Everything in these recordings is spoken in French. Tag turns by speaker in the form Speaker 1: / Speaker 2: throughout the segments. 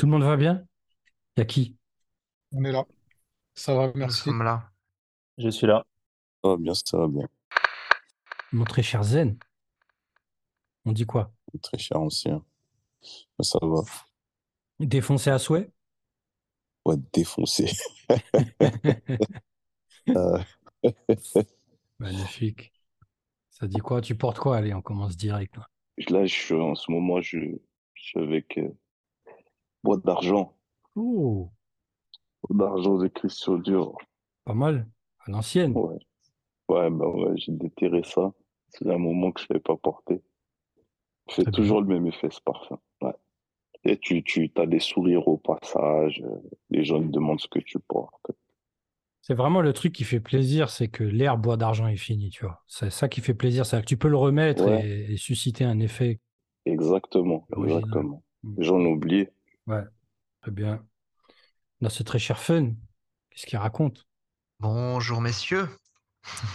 Speaker 1: Tout le monde va bien? Y a qui?
Speaker 2: On est là. Ça va,
Speaker 3: Nous
Speaker 2: merci.
Speaker 3: sommes là.
Speaker 4: Je suis là.
Speaker 5: Ça va bien, ça va bien.
Speaker 1: Mon très cher Zen. On dit quoi?
Speaker 5: Très cher ancien. Mais Ça va.
Speaker 1: Défoncé à souhait?
Speaker 5: Ouais, défoncé. Euh,
Speaker 1: Magnifique. Ça dit quoi? Tu portes quoi? Allez, on commence direct. là.
Speaker 5: Là, je suis, en ce moment, je, je suis avec euh, boîte d'argent.
Speaker 1: Oh,
Speaker 5: Boîte d'argent de Christian Dior.
Speaker 1: pas mal. À l'ancienne.
Speaker 5: Ouais. Ouais, bah ouais, j'ai déterré ça. C'est un moment que je l'avais pas porté. Fait
Speaker 1: bien.
Speaker 5: toujours le même effet, ce parfum. Ouais. Et tu, tu as des sourires au passage. euh, Les gens te demandent ce que tu portes.
Speaker 1: C'est vraiment le truc qui fait plaisir, c'est que l'air bois d'argent est fini, tu vois. C'est ça qui fait plaisir, c'est que tu peux le remettre
Speaker 5: Ouais.
Speaker 1: et, et susciter un effet.
Speaker 5: Exactement, exactement.
Speaker 1: Mm.
Speaker 5: Les gens oublié.
Speaker 1: Ouais, très bien. Là, c'est très cher Fun. Qu'est-ce qu'il raconte?
Speaker 3: Bonjour messieurs.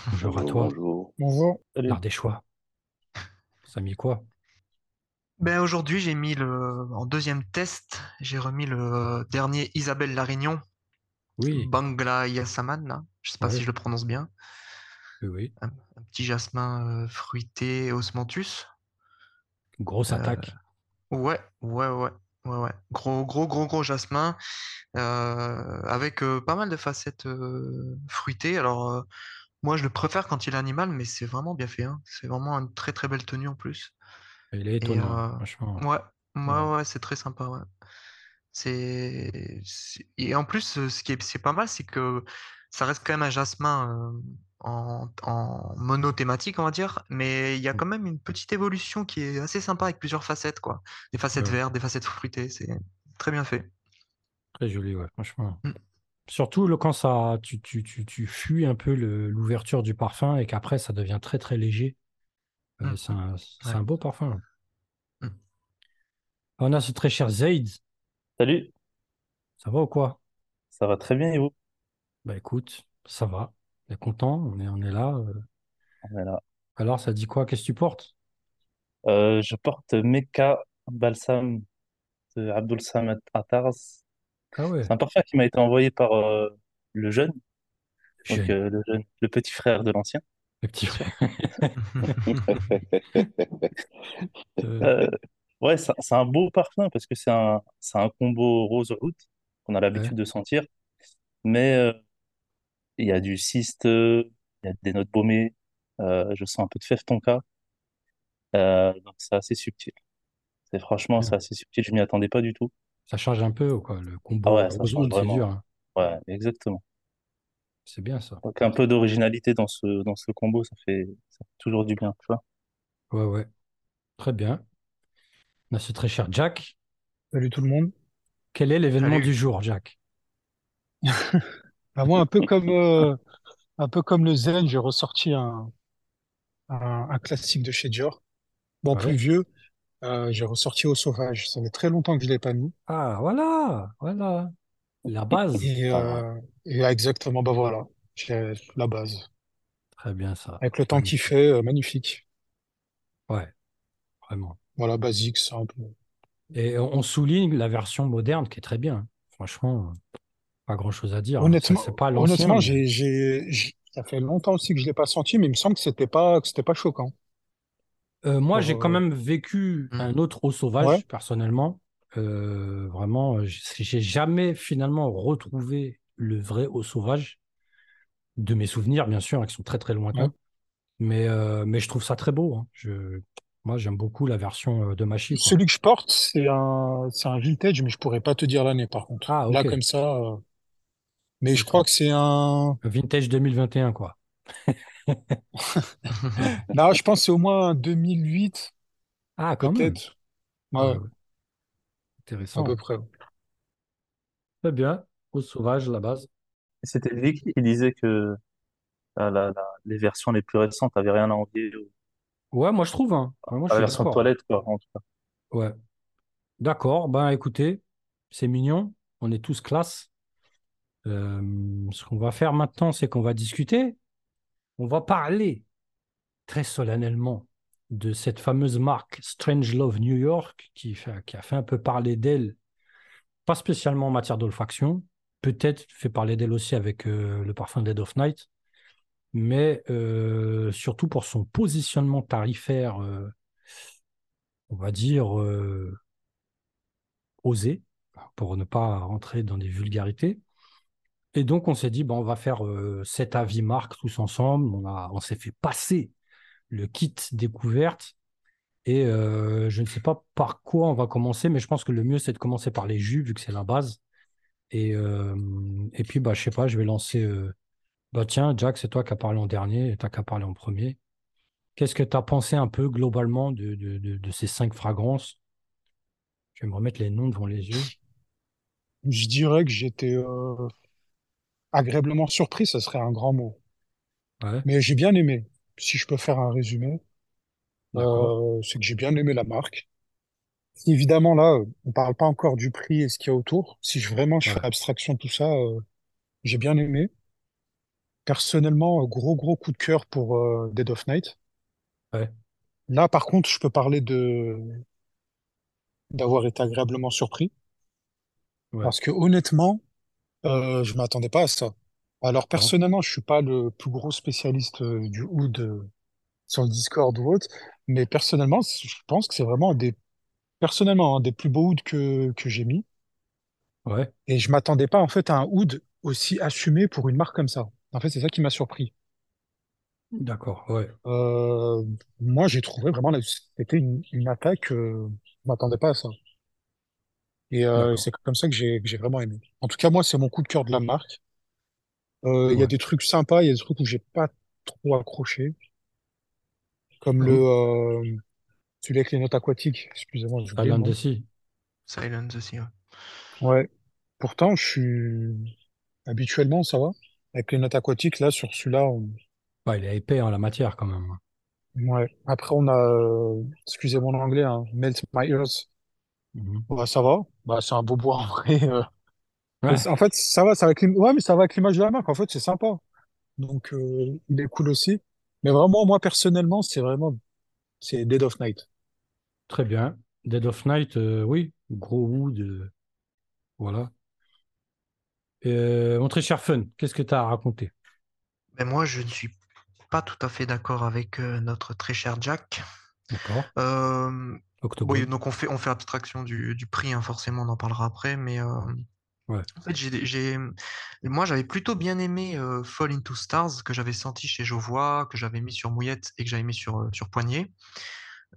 Speaker 1: Bonjour à
Speaker 5: Bonjour,
Speaker 1: toi.
Speaker 5: bonjour.
Speaker 2: Bonjour.
Speaker 1: L'art des choix. Ça a mis quoi?
Speaker 3: Ben aujourd'hui j'ai mis le en deuxième test, j'ai remis le dernier Isabelle Larignon,
Speaker 1: Oui,
Speaker 3: Bangla Yasaman là. Je sais pas
Speaker 1: Ouais.
Speaker 3: si je le prononce bien.
Speaker 1: oui, oui.
Speaker 3: Un, un petit jasmin euh, fruité osmanthus.
Speaker 1: Grosse
Speaker 3: Euh,
Speaker 1: attaque.
Speaker 3: Ouais, ouais, ouais, ouais, ouais. Gros, gros, gros, gros jasmin euh, avec euh, pas mal de facettes euh, fruitées. Alors moi je le préfère quand il est animal, mais c'est vraiment bien fait. hein. C'est vraiment une très très belle tenue en plus.
Speaker 1: Il est
Speaker 3: Et
Speaker 1: étonnant,
Speaker 3: euh,
Speaker 1: franchement.
Speaker 3: ouais, ouais,
Speaker 1: Ouais.
Speaker 3: ouais, c'est très sympa, ouais. C'est et en plus ce qui est c'est pas mal, c'est que ça reste quand même un jasmin en, en monothématique, on va dire, mais il y a quand même une petite évolution qui est assez sympa avec plusieurs facettes, quoi. Des facettes
Speaker 1: Ouais.
Speaker 3: vertes, des facettes fruitées, c'est très bien fait.
Speaker 1: Très joli, ouais, franchement.
Speaker 3: Mm.
Speaker 1: Surtout le, quand ça, tu, tu, tu, tu fuis un peu l'ouverture du parfum et qu'après ça devient très très léger. Euh,
Speaker 3: Mm.
Speaker 1: c'est un, c'est
Speaker 3: Ouais.
Speaker 1: un beau parfum.
Speaker 3: Mm.
Speaker 1: On a ce très cher Zaid.
Speaker 4: Salut.
Speaker 1: Ça va ou quoi?
Speaker 4: Ça va très bien et vous?
Speaker 1: Bah écoute, ça va. On est content, on est, on est là. euh.
Speaker 4: On est là.
Speaker 1: Alors, ça dit quoi? Qu'est-ce que tu portes?
Speaker 4: Euh, je porte Mecca Balsam de Abdul Samad Attars.
Speaker 1: Ah ouais,
Speaker 4: C'est un parfum qui m'a été envoyé par euh, le jeune, donc euh, le jeune, le petit frère de l'ancien.
Speaker 1: le petit frère.
Speaker 4: Ouais, c'est un beau parfum parce que c'est un, un combo rose oud qu'on a l'habitude
Speaker 1: ouais.
Speaker 4: de sentir, mais il y a du cyste, il y a des notes baumées, euh, je sens un peu de fève tonka, euh, donc c'est assez subtil. C'est franchement, c'est assez subtil, je m'y attendais pas du tout.
Speaker 1: Ça change un peu ou quoi? Le
Speaker 4: Ah
Speaker 1: combo
Speaker 4: ouais, ça change vraiment.
Speaker 1: dur. hein.
Speaker 4: Ouais, exactement.
Speaker 1: C'est bien ça.
Speaker 4: Donc un peu d'originalité dans ce, dans ce combo, ça fait, ça fait toujours du bien, tu vois.
Speaker 1: Ouais, ouais. Très bien. On a ce très cher Jack.
Speaker 2: Salut tout le monde.
Speaker 1: Quel est l'événement
Speaker 3: Salut.
Speaker 1: du jour, Jack?
Speaker 2: Bah, moi, un peu comme, euh, un peu comme le Zen, j'ai ressorti un, un, un classique de chez Dior. Bon, plus
Speaker 1: Ouais?
Speaker 2: vieux, euh, j'ai ressorti Au Sauvage. Ça fait très longtemps que je l'ai pas mis.
Speaker 1: Ah, voilà, voilà. La base.
Speaker 2: Et,
Speaker 5: Pas mal.
Speaker 2: euh, et exactement, bah voilà, j'ai la base.
Speaker 1: Très bien ça.
Speaker 2: Avec le temps qu'il
Speaker 1: Magnifique.
Speaker 2: fait, euh, magnifique.
Speaker 1: Ouais, vraiment.
Speaker 2: Voilà, basique, simple.
Speaker 1: Et on on souligne la version moderne qui est très bien. Franchement, pas grand-chose à dire. hein. Ça,
Speaker 2: Honnêtement,
Speaker 1: pas l'ancien,
Speaker 2: honnêtement,
Speaker 1: mais
Speaker 2: ça fait longtemps aussi que je l'ai pas senti, mais il me semble que c'était pas, que c'était pas choquant.
Speaker 1: Euh, moi, j'ai quand
Speaker 2: euh,
Speaker 1: même vécu
Speaker 3: Mm.
Speaker 1: un autre eau
Speaker 2: ouais,
Speaker 1: sauvage, personnellement. Euh, vraiment, j'ai jamais finalement retrouvé le vrai eau sauvage de mes souvenirs, bien sûr, hein, qui sont très très
Speaker 2: ouais.
Speaker 1: lointains. Mais, euh, mais je trouve ça très beau. hein. Je, moi, j'aime beaucoup la version de Machi, quoi.
Speaker 2: Celui que je porte, c'est un, c'est un vintage, mais je pourrais pas te dire l'année par contre.
Speaker 1: Ah,
Speaker 2: Là,
Speaker 1: ok.
Speaker 2: comme ça, euh, mais je crois que c'est un,
Speaker 1: Vintage 2021, quoi.
Speaker 2: là, je pense que c'est au moins un 2008,
Speaker 1: Ah, quand même.
Speaker 2: peut-être.
Speaker 1: Ouais,
Speaker 2: Ouais,
Speaker 1: ouais.
Speaker 2: à
Speaker 1: Intéressant.
Speaker 2: peu près.
Speaker 1: Très bien. Eau sauvage, la base.
Speaker 4: C'était Vicky qui disait que la, la- la- les versions les plus récentes avaient rien à envier au-
Speaker 1: Ouais, moi, je trouve. Hein. Ouais, moi, je
Speaker 4: à la version toilette, quoi, en tout cas.
Speaker 1: Ouais. D'accord. Ben, écoutez, c'est mignon. On est tous classe. Euh, ce qu'on va faire maintenant, c'est qu'on va discuter. On va parler très solennellement de cette fameuse marque Strange Love New York qui, a fait un peu parler d'elle pas spécialement en matière d'olfaction. Peut-être fait parler d'elle aussi avec euh, le parfum Dead of Night, mais euh, surtout pour son positionnement tarifaire, on va dire osé, pour ne pas rentrer dans des vulgarités. Et donc, on s'est dit, on va faire euh, cet avis marque tous ensemble. On, on s'est fait passer le kit découverte. Et euh, je ne sais pas par quoi on va commencer, mais je pense que le mieux, c'est de commencer par les jus, vu que c'est la base. Et, euh, et puis, bah, je sais pas, je vais lancer. euh, Bah, tiens, Jack, c'est toi qui as parlé en dernier, et t'as qu'à parler en premier. Qu'est-ce que tu as pensé un peu globalement de, de, de, ces cinq fragrances? Je vais me remettre les noms devant les yeux.
Speaker 2: Je dirais que j'étais euh, agréablement surpris, ça serait un grand mot.
Speaker 1: Ouais,
Speaker 2: Mais j'ai bien aimé. Si je peux faire un résumé, euh, c'est que j'ai bien aimé la marque. Évidemment, là, on parle pas encore du prix et ce qu'il y a autour. Si je, vraiment je
Speaker 1: Ouais,
Speaker 2: fais abstraction de tout ça, euh, j'ai bien aimé. Personnellement, gros gros coup de cœur pour euh, Dead of Night.
Speaker 1: ouais,
Speaker 2: Là, par contre, je peux parler de d'avoir été agréablement surpris
Speaker 1: ouais,
Speaker 2: parce que honnêtement, euh, je m'attendais pas à ça. Alors
Speaker 1: d'accord.
Speaker 2: personnellement, je suis pas le plus gros spécialiste euh, du oud euh, sur le Discord ou autre, mais personnellement, c- je pense que c'est vraiment un des personnellement un des plus beaux ouds que que j'ai mis
Speaker 1: Ouais,
Speaker 2: et je m'attendais pas en fait à un oud aussi assumé pour une marque comme ça. En fait, c'est ça qui m'a surpris.
Speaker 1: d'accord. Ouais,
Speaker 2: Euh, moi, j'ai trouvé vraiment là, c'était une, une attaque. Euh, je m'attendais pas à ça. Et euh,
Speaker 1: d'accord.
Speaker 2: c'est comme ça que j'ai que j'ai vraiment aimé. En tout cas, moi, c'est mon coup de cœur de la marque. Euh, Il y a
Speaker 1: Ouais.
Speaker 2: des trucs sympas, il y a des trucs où j'ai pas trop accroché, comme le
Speaker 1: Comme
Speaker 2: euh, celui avec les notes aquatiques. Excusez-moi, j'ai oublié le
Speaker 1: Silent
Speaker 2: nom.
Speaker 1: Sea.
Speaker 3: Silence aussi, ouais.
Speaker 2: Ouais. Pourtant, je suis habituellement ça va. Avec les notes aquatiques, là, sur celui-là, on-
Speaker 1: Ouais, il est épais en la matière quand même.
Speaker 2: ouais. Après, on a, euh, excusez mon anglais, hein, Melt My Ears. Ouais, ça va. Bah, c'est un beau bois en vrai. euh.
Speaker 1: Ouais,
Speaker 2: en fait, ça va, ça va avec l'im- ouais, mais ça va avec l'image de la marque. En fait, c'est sympa. Donc, euh, il est cool aussi. Mais vraiment, moi, personnellement, c'est vraiment, c'est Dead of Night.
Speaker 1: très bien. Dead of Night, euh, oui, gros wood, euh, voilà. Euh, mon très cher Fun, qu'est-ce que tu as à raconter?
Speaker 3: Mais moi, je ne suis pas tout à fait d'accord avec euh, notre très cher Jack.
Speaker 1: D'accord.
Speaker 3: Euh, oui, donc on fait, on fait abstraction du, du prix, hein, forcément, on en parlera après, mais euh,
Speaker 1: Ouais,
Speaker 3: en fait, j'ai, j'ai, moi, j'avais plutôt bien aimé euh, Fall into Stars, que j'avais senti chez Jovois, que j'avais mis sur Mouillette et que j'avais mis sur, euh, sur Poignet.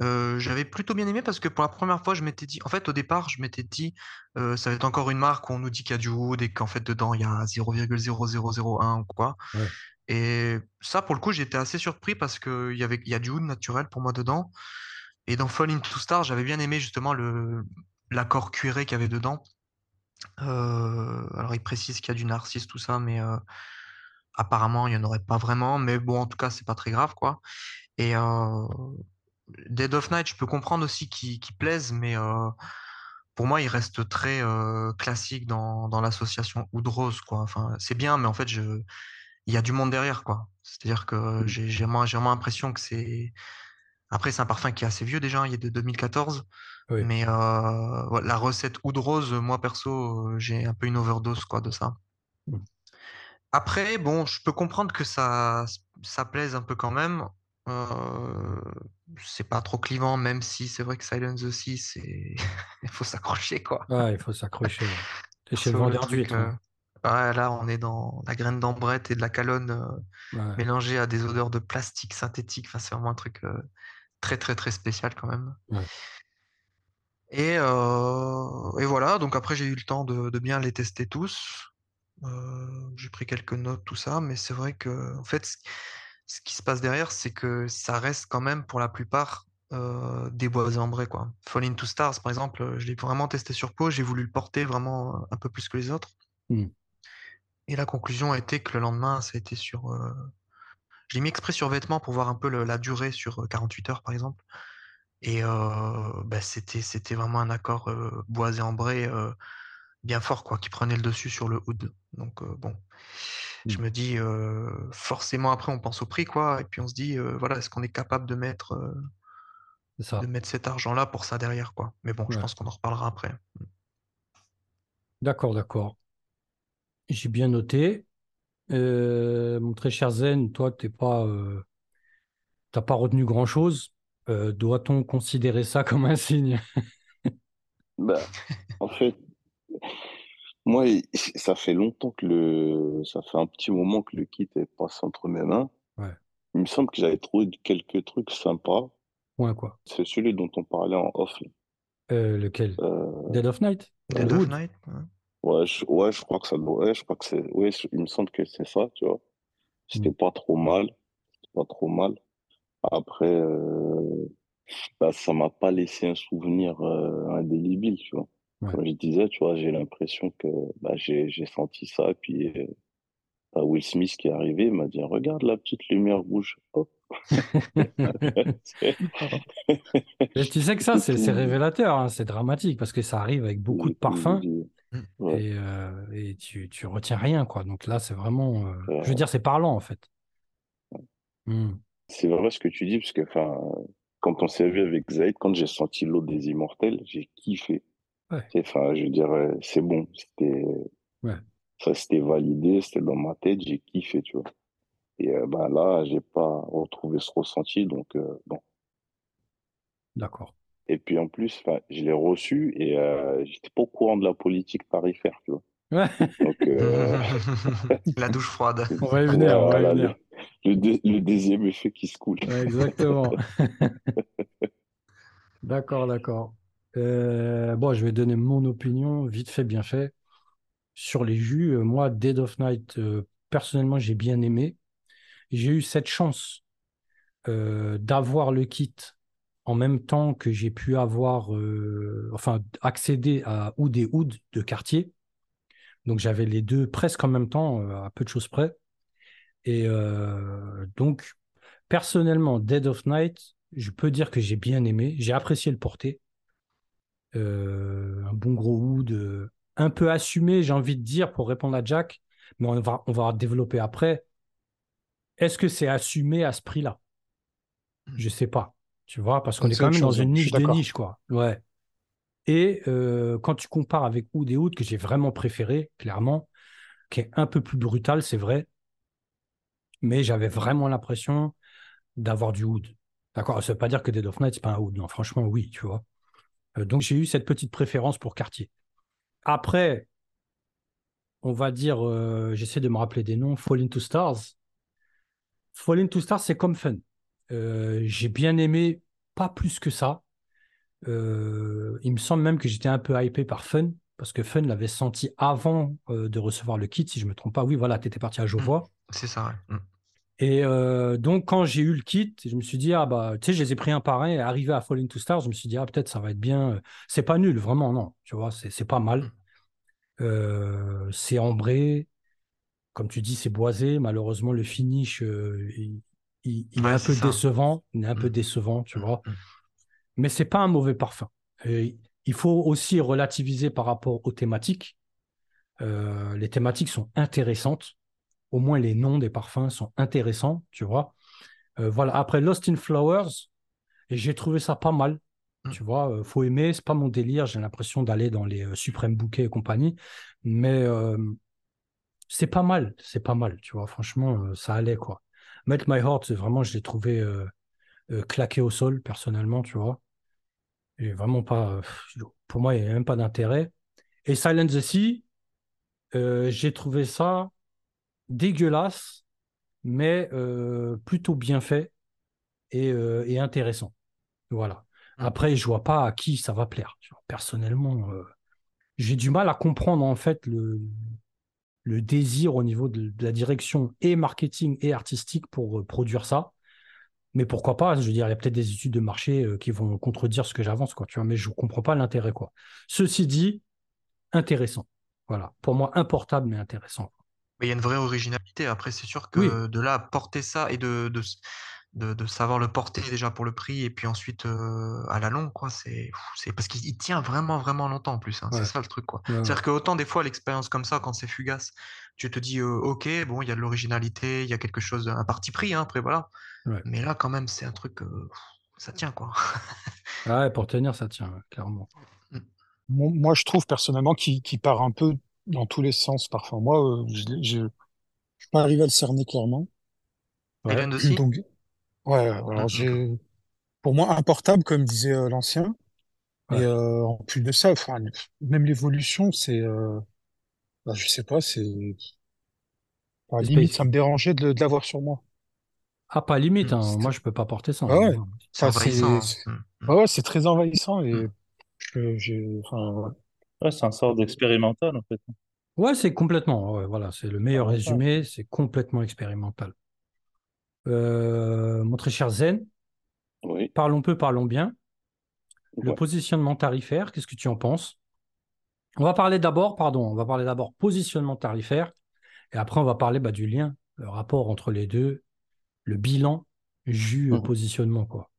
Speaker 3: Euh, j'avais plutôt bien aimé parce que pour la première fois, je m'étais dit, en fait, au départ, je m'étais dit, euh, ça va être encore une marque où on nous dit qu'il y a du wood et qu'en fait, dedans, il y a 0,0001 ou quoi.
Speaker 1: ouais,
Speaker 3: Et ça, pour le coup, j'étais assez surpris parce qu'il y avait, il y a du wood naturel pour moi dedans. Et dans Fall into Stars, j'avais bien aimé justement le, l'accord cuiré qu'il y avait dedans. Euh, alors, il précise qu'il y a du narcisse, tout ça, mais euh, apparemment, il n'y en aurait pas vraiment. Mais bon, en tout cas, c'est pas très grave, quoi. Et euh, Dead of Night, je peux comprendre aussi qu'il qu'il plaise, mais pour moi, il reste très classique dans, dans l'association Oud Rose, quoi. Enfin, c'est bien, mais en fait, je, il y a du monde derrière, quoi. C'est-à-dire que
Speaker 1: Mm.
Speaker 3: j'ai j'ai vraiment, j'ai vraiment l'impression que c'est. Après, c'est un parfum qui est assez vieux déjà, il est de 2014.
Speaker 1: oui.
Speaker 3: Mais euh, la recette Oud Rose, moi perso, euh, j'ai un peu une overdose, quoi, de ça.
Speaker 1: Mm.
Speaker 3: Après, bon, je peux comprendre que ça, ça plaise un peu quand même. Euh, c'est pas trop clivant, même si c'est vrai que Silence c'est... il faut s'accrocher, quoi.
Speaker 1: Ouais, il faut s'accrocher. T'es chez le vendeur
Speaker 3: euh,
Speaker 1: hein.
Speaker 3: Ouais, là, on est dans la graine d'ambrette et de la calonne euh,
Speaker 1: Ouais,
Speaker 3: mélangée à des odeurs de plastique synthétique. Enfin, c'est vraiment un truc très, très, très spécial quand même.
Speaker 1: ouais.
Speaker 3: Et, euh, et voilà, donc après, j'ai eu le temps de, de bien les tester tous. Euh, j'ai pris quelques notes, tout ça, mais c'est vrai que, en fait, ce, qui se passe derrière, c'est que ça reste quand même pour la plupart euh, des boisés ambrés, quoi. Fall into Stars, par exemple, je l'ai vraiment testé sur peau, j'ai voulu le porter vraiment un peu plus que les autres.
Speaker 1: Mm.
Speaker 3: Et la conclusion a été que le lendemain, ça a été sur. Euh, Je l'ai mis exprès sur vêtements pour voir un peu le- la durée sur euh, 48 heures, par exemple. Et euh, bah, c'était, c'était vraiment un accord euh, boisé ambré euh, bien fort, quoi, qui prenait le dessus sur le hood. Donc, euh, bon. Je
Speaker 1: Mm.
Speaker 3: me dis, euh, forcément, après, on pense au prix, quoi. Et puis, on se dit, euh, voilà, est-ce qu'on est capable de mettre, euh,
Speaker 1: ça.
Speaker 3: de mettre cet argent-là pour ça derrière, quoi? Mais bon, je pense qu'on en reparlera après.
Speaker 1: D'accord, d'accord. J'ai bien noté. Euh, mon très cher Zen, toi, t'es pas, euh, t'as pas retenu grand-chose. Euh, doit-on considérer ça comme un signe?
Speaker 5: Bah, en fait, moi, ça fait longtemps que le, ça fait un petit moment que le kit est passé entre mes mains.
Speaker 1: Ouais.
Speaker 5: Il me semble que j'avais trouvé quelques trucs sympas.
Speaker 1: Point quoi.
Speaker 5: C'est celui dont on parlait en off.
Speaker 1: Euh, lequel?
Speaker 5: Euh,
Speaker 1: Dead of Night?
Speaker 3: Dead
Speaker 1: Wood?
Speaker 3: of Night. ouais.
Speaker 5: Ouais, je, ouais, je crois que ça doit, ouais, je crois que c'est, ouais, je- il me semble que c'est ça, tu vois. C'était
Speaker 1: Mm.
Speaker 5: pas trop mal. C'était pas trop mal. Après, euh, bah, ça m'a pas laissé un souvenir euh, indélébile, tu vois.
Speaker 1: Ouais.
Speaker 5: Comme je disais, tu vois, j'ai l'impression que bah, j'ai j'ai senti ça, puis euh, Will Smith qui est arrivé, m'a dit, regarde la petite lumière rouge. Hop.
Speaker 1: Mais tu sais que ça, c'est révélateur, hein, c'est dramatique parce que ça arrive avec beaucoup de parfums.
Speaker 3: Mm.
Speaker 5: Ouais,
Speaker 1: et, euh, et tu, tu retiens rien, quoi. Donc là, c'est vraiment. euh,
Speaker 5: Ouais.
Speaker 1: je veux dire, c'est parlant, en fait. Hmm.
Speaker 5: c'est vrai ce que tu dis, parce que enfin, quand on s'est vu avec Zayd, quand j'ai senti l'eau des immortels, j'ai kiffé.
Speaker 1: Ouais.
Speaker 5: C'est- Enfin, je dirais, c'est bon, c'était,
Speaker 1: Ouais.
Speaker 5: Ça c'était validé, c'était dans ma tête, j'ai kiffé, tu vois. Et euh, ben là, j'ai pas retrouvé ce ressenti, donc euh, bon.
Speaker 1: D'accord.
Speaker 5: Et puis en plus, enfin, je l'ai reçu et euh, j'étais pas au courant de la politique tarifaire, tu vois.
Speaker 1: Ouais,
Speaker 5: Donc euh,
Speaker 3: La douche froide.
Speaker 1: on va y venir, on va y venir.
Speaker 5: le, le, deux- le deuxième effet qui se coule.
Speaker 1: Ouais, exactement. D'accord, d'accord. Euh, bon, je vais donner mon opinion, vite fait, bien fait. Sur les jus, euh, moi, Dead of Night, euh, personnellement, j'ai bien aimé. J'ai eu cette chance euh, d'avoir le kit en même temps que j'ai pu avoir, enfin, accéder à Oud et Oud de quartier. Donc, j'avais les deux presque en même temps, à peu de choses près. Et donc, personnellement, Dead of Night, je peux dire que j'ai bien aimé. J'ai apprécié le porter. Un bon gros Oud, un peu assumé, j'ai envie de dire, pour répondre à Jack, mais on va, on va développer après. Est-ce que c'est assumé à ce prix-là? Je sais pas, tu vois, parce qu'on est quand même dans une niche des niches, quoi. Ouais. Et euh, quand tu compares avec Oud et Oud, que j'ai vraiment préféré, clairement, qui est un peu plus brutal, c'est vrai, mais j'avais vraiment l'impression d'avoir du Oud. D'accord? Ça veut pas dire que Dead of Night, c'est pas un Oud. Non, franchement, oui, tu vois. Euh, donc, j'ai eu cette petite préférence pour Cartier. Après, on va dire, euh, j'essaie de me rappeler des noms, Fall into Stars. Fall into Stars, c'est comme Fun. Euh, j'ai bien aimé, pas plus que ça. Euh, il me semble même que j'étais un peu hypé par Fun, parce que Fun l'avait senti avant de recevoir le kit, si je me trompe pas. Oui, voilà, tu étais parti à Jovois.
Speaker 3: C'est ça, ouais. Mm.
Speaker 1: Et donc, quand j'ai eu le kit, je me suis dit, ah bah, tu sais, je les ai pris un par un et arrivé à Fall into Stars, je me suis dit, ah, peut-être ça va être bien. C'est pas nul, vraiment, non. Tu vois, c'est c'est pas mal. Euh, c'est ambré. Comme tu dis, c'est boisé. Malheureusement, le finish, euh, il, est un peu
Speaker 3: ça.
Speaker 1: décevant. Il est un peu
Speaker 3: Mm.
Speaker 1: décevant, tu vois.
Speaker 3: Mm.
Speaker 1: Mais c'est pas un mauvais parfum. Et il faut aussi relativiser par rapport aux thématiques. Euh, les thématiques sont intéressantes. Au moins, les noms des parfums sont intéressants, tu vois. Euh, voilà. Après Lost in Flowers, j'ai trouvé ça pas mal.
Speaker 3: Mm.
Speaker 1: Tu vois, faut aimer, c'est pas mon délire. J'ai l'impression d'aller dans les suprêmes bouquets et compagnie, mais c'est pas mal, c'est pas mal. Tu vois, franchement, ça allait quoi. Melt My Heart, vraiment, je l'ai trouvé euh, claqué au sol personnellement, tu vois. Et vraiment pas, pour moi, il n'y a même pas d'intérêt. Et Silent the Sea, j'ai trouvé ça dégueulasse, mais plutôt bien fait et intéressant. Voilà.
Speaker 3: Mm.
Speaker 1: Après, je vois pas à qui ça va plaire. Personnellement, euh, j'ai du mal à comprendre en fait le, le désir au niveau de, de la direction et marketing et artistique pour euh, produire ça. Mais pourquoi pas Je veux dire, il y a peut-être des études de marché euh, qui vont contredire ce que j'avance, quoi. Tu vois, mais je comprends pas l'intérêt, quoi. Ceci dit, intéressant. Voilà. Pour moi, importable mais intéressant.
Speaker 3: Mais il y a une vraie originalité. Après, c'est sûr
Speaker 1: Oui.
Speaker 3: que de là à porter ça et de, de, de savoir le porter déjà pour le prix et puis ensuite euh, à la longue, quoi, c'est c'est parce qu'il il tient vraiment, vraiment longtemps en plus. hein.
Speaker 1: Ouais.
Speaker 3: C'est ça le truc, quoi.
Speaker 1: Ouais, ouais.
Speaker 3: C'est-à-dire que autant des fois, l'expérience comme ça, quand c'est fugace, tu te dis, euh, ok, bon, il y a de l'originalité, il y a quelque chose, un parti pris, hein, après, voilà.
Speaker 1: Ouais.
Speaker 3: Mais là, quand même, c'est un truc, euh, ça tient, quoi.
Speaker 1: Ah ouais, pour tenir, ça tient, clairement.
Speaker 3: Mm.
Speaker 2: Mon- Moi, je trouve personnellement qu'il part un peu dans tous les sens parfois. Moi, euh, je je je suis pas arrivé à le cerner clairement. Donc, ouais, alors
Speaker 3: Mm,
Speaker 2: j'ai, pour moi, importable, comme disait euh, l'ancien. Et
Speaker 1: ouais.
Speaker 2: euh, en plus de ça, enfin, même l'évolution, c'est, euh, bah, je sais pas, c'est, enfin,
Speaker 1: C'est
Speaker 2: limite, ça
Speaker 1: spécial.
Speaker 2: me dérangeait de, de l'avoir sur moi.
Speaker 1: Ah, pas limite,
Speaker 3: Mm,
Speaker 1: hein. Moi, je peux pas porter ça.
Speaker 2: Ah ouais,
Speaker 3: c'est
Speaker 2: enfin, c'est,
Speaker 3: envahissant.
Speaker 2: c'est-
Speaker 3: hein. Mm,
Speaker 2: ouais, ouais, c'est très envahissant
Speaker 3: mm,
Speaker 2: et
Speaker 3: mm.
Speaker 2: je- j'ai, enfin, ouais.
Speaker 4: Ouais, c'est un sort d'expérimental, en fait.
Speaker 1: Ouais, c'est complètement. ouais, voilà, c'est le meilleur résumé. C'est complètement expérimental. Euh, mon très cher Zen,
Speaker 5: Oui,
Speaker 1: parlons peu, parlons bien. Le
Speaker 5: ouais.
Speaker 1: positionnement tarifaire, qu'est-ce que tu en penses? On va parler d'abord, pardon, on va parler d'abord positionnement tarifaire et après on va parler bah, du lien, le rapport entre les deux, le bilan jus euh,
Speaker 5: Mhm.
Speaker 1: positionnement quoi.